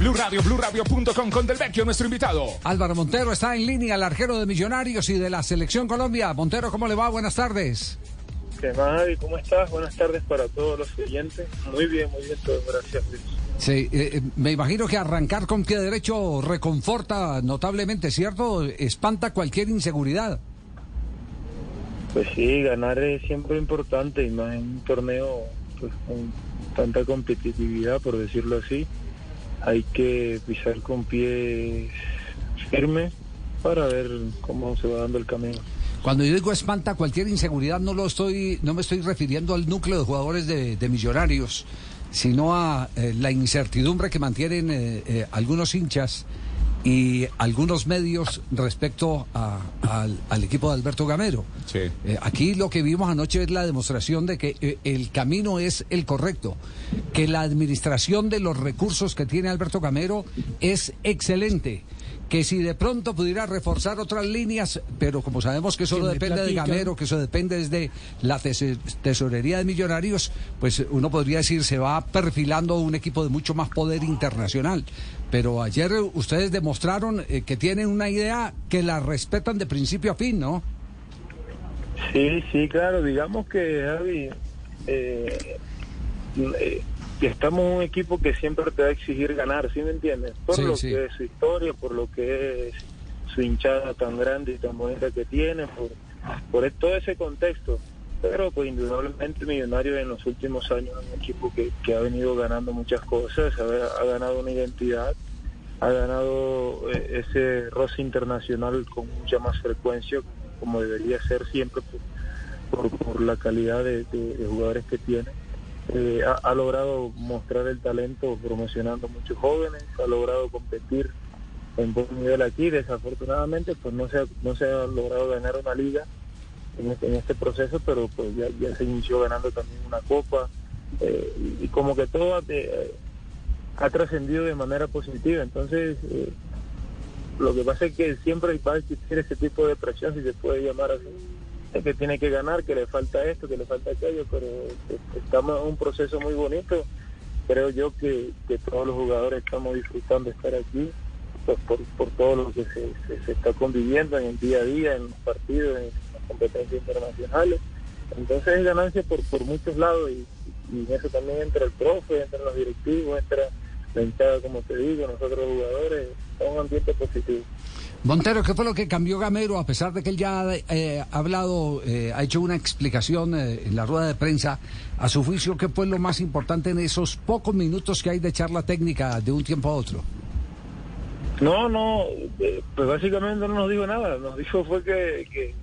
Blue Radio, BlueRadio.com con Del Vecchio, nuestro invitado. Álvaro Montero está en línea, el arquero de Millonarios y de la Selección Colombia. Montero, ¿cómo le va? Buenas tardes. ¿Qué más? ¿Cómo estás? Buenas tardes para todos los oyentes. Muy bien, muy bien, todo. Gracias, Luis. Sí, eh, eh, me imagino que arrancar con pie derecho reconforta notablemente, ¿cierto? Espanta cualquier inseguridad. Pues sí, ganar es siempre importante y más en un torneo pues, con tanta competitividad, por decirlo así. Hay que pisar con pies firmes para ver cómo se va dando el camino. Cuando yo digo espanta cualquier inseguridad, no lo estoy, no me estoy refiriendo al núcleo de jugadores de, de Millonarios, sino a eh, la incertidumbre que mantienen eh, eh, algunos hinchas y algunos medios respecto a- al, al equipo de Alberto Gamero. Sí. Eh, aquí lo que vimos anoche es la demostración de que eh, el camino es el correcto, que la administración de los recursos que tiene Alberto Gamero es excelente. Que si de pronto pudiera reforzar otras líneas, pero como sabemos que eso no depende de Gamero, que eso depende desde la tes- tesorería de millonarios, pues uno podría decir se va perfilando un equipo de mucho más poder internacional. Pero ayer ustedes demostraron eh, que tienen una idea que la respetan de principio a fin, ¿no? Sí, sí, claro. Digamos que, Javi, eh, eh, que estamos un equipo que siempre te va a exigir ganar, ¿sí me entiendes? Por Sí, lo sí. que es su historia, por lo que es su hinchada tan grande y tan bonita que tiene, por, por todo ese contexto. Pero pues indudablemente Millonarios en los últimos años es un equipo que, que ha venido ganando muchas cosas, ha, ha ganado una identidad, ha ganado eh, ese roce internacional con mucha más frecuencia, como debería ser siempre por, por, por la calidad de, de- de jugadores que tiene. Eh, ha, ha logrado mostrar el talento promocionando muchos jóvenes, ha logrado competir en buen nivel aquí. Desafortunadamente, pues no se ha, no se ha logrado ganar una liga en este, en este proceso, pero pues ya, ya se inició ganando también una copa eh, y, como que todo ha, eh, trascendido de manera positiva. Entonces, eh, lo que pasa es que siempre va a existir ese tipo de presión, si se puede llamar así, que tiene que ganar, que le falta esto, que le falta aquello, pero eh, estamos en un proceso muy bonito. Creo yo que, que todos los jugadores estamos disfrutando de estar aquí pues, por, por todo lo que se, se- está conviviendo en el día a día, en los partidos, en las competencias internacionales. Entonces es ganancia por, por muchos lados y, y en eso también entra el profe, entra los directivos, entra la hinchada, como te digo, nosotros jugadores, es un ambiente positivo. Montero, ¿qué fue lo que cambió Gamero a pesar de que él ya eh, ha hablado, eh, ha hecho una explicación eh, en la rueda de prensa? A su juicio, ¿qué fue lo más importante en esos pocos minutos que hay de charla técnica de un tiempo a otro? No, no, eh, pues básicamente no nos dijo nada, nos dijo fue que,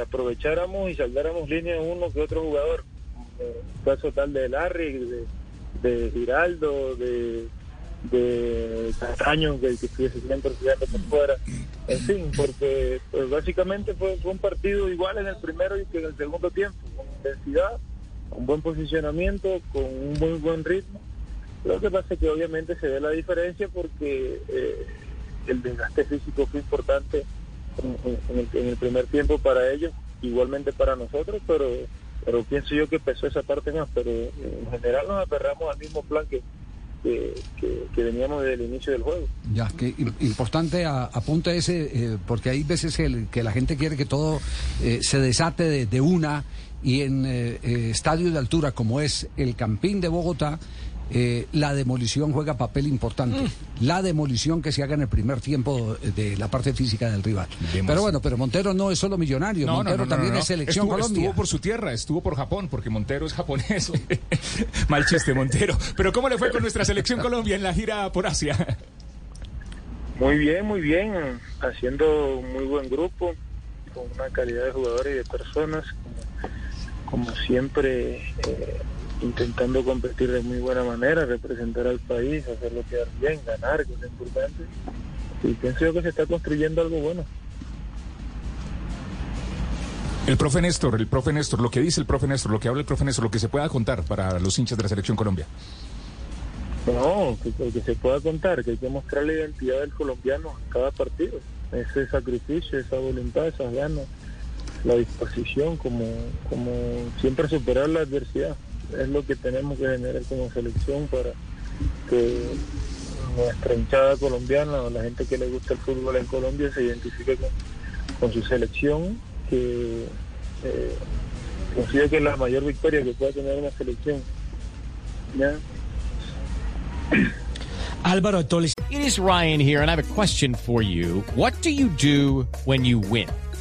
aprovecháramos y saldáramos línea uno que otro jugador. Eh, caso tal de Larry, de Giraldo, de, de Castaño, que, que estuviese siempre jugando por fuera. En fin, porque pues básicamente fue, un partido igual en el primero y que en el segundo tiempo, con intensidad, con buen posicionamiento, con un muy buen ritmo. Lo que pasa es que obviamente se ve la diferencia porque eh, el desgaste físico fue importante en el primer tiempo para ellos, igualmente para nosotros, pero pero pienso yo que pesó esa parte más, pero eh, en general nos aferramos al mismo plan que, que, que- que veníamos desde el inicio del juego. Ya, que im- importante a- apunte ese, eh, porque hay veces el- que la gente quiere que todo eh, se desate de, de una y en eh, eh, estadios de altura como es el Campín de Bogotá, eh, la demolición juega papel importante. La demolición que se haga en el primer tiempo de la parte física del rival. Pero bueno, pero Montero no es solo millonario, Montero también es selección estuvo, Colombia. estuvo por su tierra, estuvo por Japón, porque Montero es japonés. Mal chiste, Montero. Pero ¿cómo le fue con nuestra selección Colombia en la gira por Asia? Muy bien, muy bien, haciendo un muy buen grupo, con una calidad de jugadores y de personas, como, como siempre, eh, intentando competir de muy buena manera, representar al país, hacerlo quedar bien, ganar, que es importante. Y pienso yo que se está construyendo algo bueno. El profe Néstor, el profe Néstor, lo que dice el profe Néstor, lo que habla el profe Néstor, lo que se pueda contar para los hinchas de la Selección Colombia. No, que, que se pueda contar, que hay que mostrar la identidad del colombiano en cada partido. Ese sacrificio, esa voluntad, esas ganas, la disposición, como, como siempre superar la adversidad. Es lo que tenemos que generar como selección para que nuestra hinchada colombiana o la gente que le gusta el fútbol en Colombia se identifique con, con su selección, que eh, considero que es la mayor victoria que pueda tener una selección. ¿ya? Álvaro. It is Ryan here, and I have a question for you. What do you do when you win?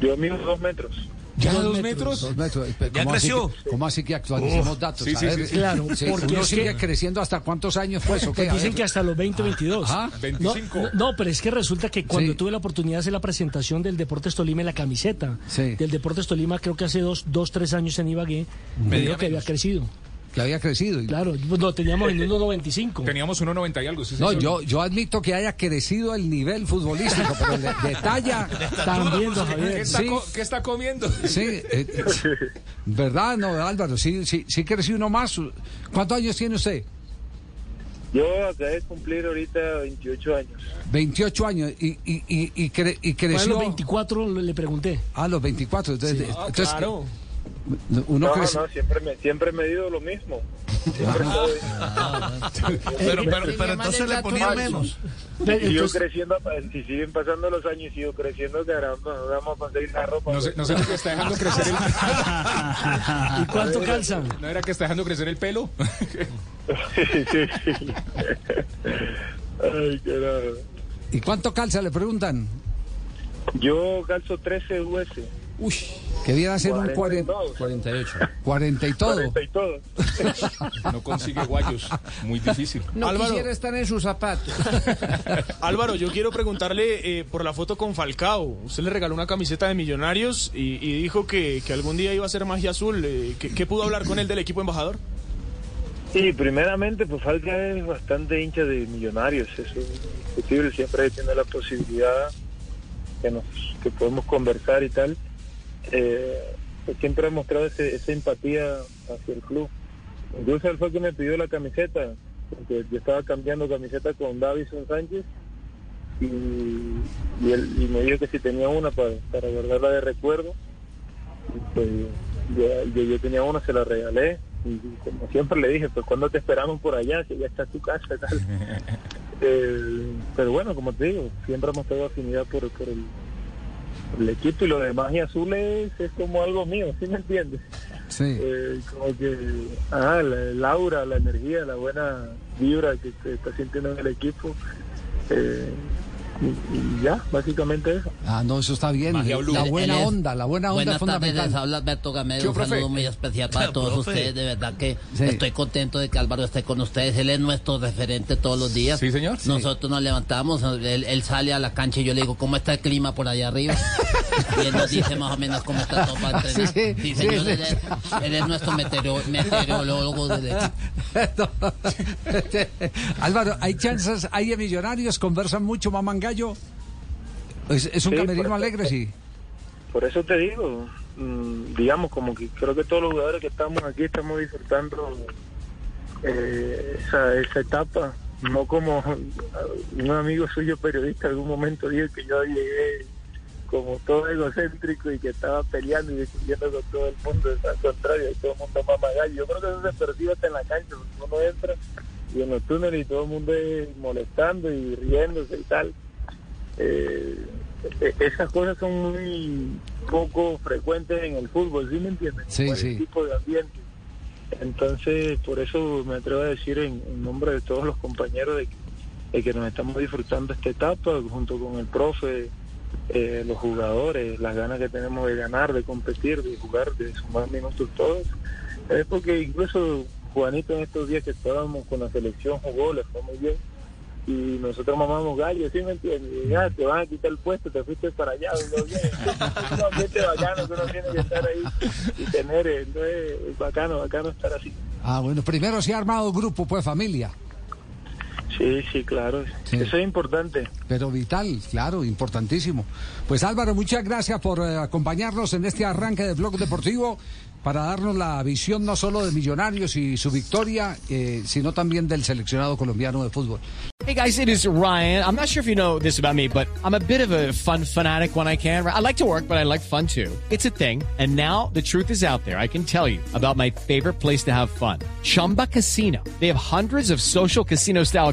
Yo mido dos metros. ¿Ya dos metros? Dos metros. ¿Cómo Ya así creció. que- ¿Cómo así que actualicemos datos? sí, A sí, ver, sí, sí. Claro, sí, porque uno es sigue que- creciendo hasta cuántos años pues qué? Pues A dicen que hasta los 20, 22. Ajá. No, 25. no, pero es que resulta que cuando Sí. tuve la oportunidad de hacer la presentación del Deportes Tolima en la camiseta Sí. del Deportes Tolima, creo que hace dos, dos tres años en Ibagué, me dijo que había crecido. Que había crecido. Claro, pues lo teníamos en 1.95. Teníamos 1.90 y algo. sí, No, yo, yo admito que haya crecido el nivel futbolístico, pero de, de talla. También, ¿Qué está, Sí. co- qué está comiendo? Sí, eh, ¿verdad? No, Álvaro, sí, sí, sí creció uno más. ¿Cuántos años tiene usted? Yo acabé de cumplir ahorita 28 años. 28 años y, y, y, y, cre- y Fue a creció los 24 le pregunté. a los 24. Entonces, entonces, claro. Uno No, crece. no, siempre me, siempre me he ido lo mismo. Siempre estoy- Pero, pero, pero entonces le ponía menos. Sigo entonces, creciendo, si siguen pasando los años y sigo creciendo, caramba, no vamos a conseguir la ropa. No sé, no sé por qué está dejando crecer el ¿Y cuánto calza? ¿No era que está dejando crecer el pelo? sí, sí, sí. Ay, carajo. ¿Y cuánto calza? Le preguntan. Yo calzo 13 US. Uy, que a ser un 40, 42, 40 y todo. 40 y todo. No consigue guayos. Muy difícil. Álvaro, estar en sus zapatos. Álvaro, yo quiero preguntarle eh, por la foto con Falcao. Usted le regaló una camiseta de Millonarios y, y dijo que, que algún día iba a ser magia azul. Eh, ¿qué, qué pudo hablar con él del equipo embajador? Sí, primeramente, pues Falca es bastante hincha de millonarios, eso es indiscutible, siempre tiene la posibilidad que nos que podemos conversar y tal. Eh, pues siempre ha mostrado ese- esa empatía hacia el club. Incluso él fue que me pidió la camiseta, porque yo estaba cambiando camiseta con Davison Sánchez y, y, él, y me dijo que si tenía una para, para guardarla de recuerdo. Y pues yo, yo tenía una, se la regalé. Y como siempre le dije, pues cuando te esperamos por allá, que ya está tu casa y tal. Eh, pero bueno, como te digo, siempre hemos tenido afinidad por, por el, el equipo y lo de magia azul es, es como algo mío, ¿sí me entiendes? Sí. Eh, como que, ah, la, el aura, la energía, la buena vibra que, que está sintiendo en el equipo. eh, y, y ya, básicamente eso. Ah, no, eso está bien. Magia. La buena es- onda, la buena onda es Buenas tardes, fundamental. les habla Alberto ¿Qué, Gamero. Un saludo muy especial para todos ustedes. De verdad que Sí. estoy contento de que Álvaro esté con ustedes. Él es nuestro referente todos los días. Sí, señor. Sí. Nosotros nos levantamos, él, él sale a la cancha y yo le digo, ¿cómo está el clima por allá arriba? Y él nos dice más o menos cómo está todo para entrenar. Sí, Sí, sí, señor, sí. él, es, él es nuestro meteoro- meteorólogo del equipo. Álvaro, ¿hay chances? ¿Hay de millonarios? ¿Conversan mucho, maman gallo? ¿Es, es un Sí, camerino alegre, sí? Por eso te digo, mm, digamos, como que creo que todos los jugadores que estamos aquí estamos disfrutando eh, esa, esa etapa, no como un amigo suyo periodista en algún momento dijo que yo llegué como todo egocéntrico y que estaba peleando y discutiendo con todo el mundo, al contrario, todo el mundo mama gallo. Yo creo que eso se percibe hasta en la cancha, porque uno entra y en los túneles y todo el mundo es molestando y riéndose y tal. Eh, e- esas cosas son muy poco frecuentes en el fútbol, ¿sí me entiendes? Sí, Por sí. El tipo de ambiente. Entonces, por eso me atrevo a decir en, en nombre de todos los compañeros de, de que nos estamos disfrutando esta etapa junto con el profe, eh, los jugadores, las ganas que tenemos de ganar, de competir, de jugar, de sumar minutos todos. Es porque incluso Juanito en estos días que estábamos con la selección jugó, le fue muy bien. Y nosotros mamamos gallo, ¿sí me entiendes? Ya te van a quitar el puesto, te fuiste para allá, uno bien. Es un ambiente bacano que uno tiene que estar ahí y tener, eh, entonces es bacano, bacano estar así. Ah, bueno, primero se ha armado grupo, pues familia. Sí, sí, claro. Sí. Eso es importante. Pero vital, claro, importantísimo. Pues Álvaro, muchas gracias por eh, acompañarnos en este arranque de Blog Deportivo para darnos la visión no solo de Millonarios y su victoria, eh, sino también del seleccionado colombiano de fútbol. Hey guys, it is Ryan. I'm not sure if you know this about me, but I'm a bit of a fun fanatic when I can. I like to work, but I like fun too. It's a thing. And now the truth is out there. I can tell you about my favorite place to have fun. Chumba Casino. They have hundreds of social casino style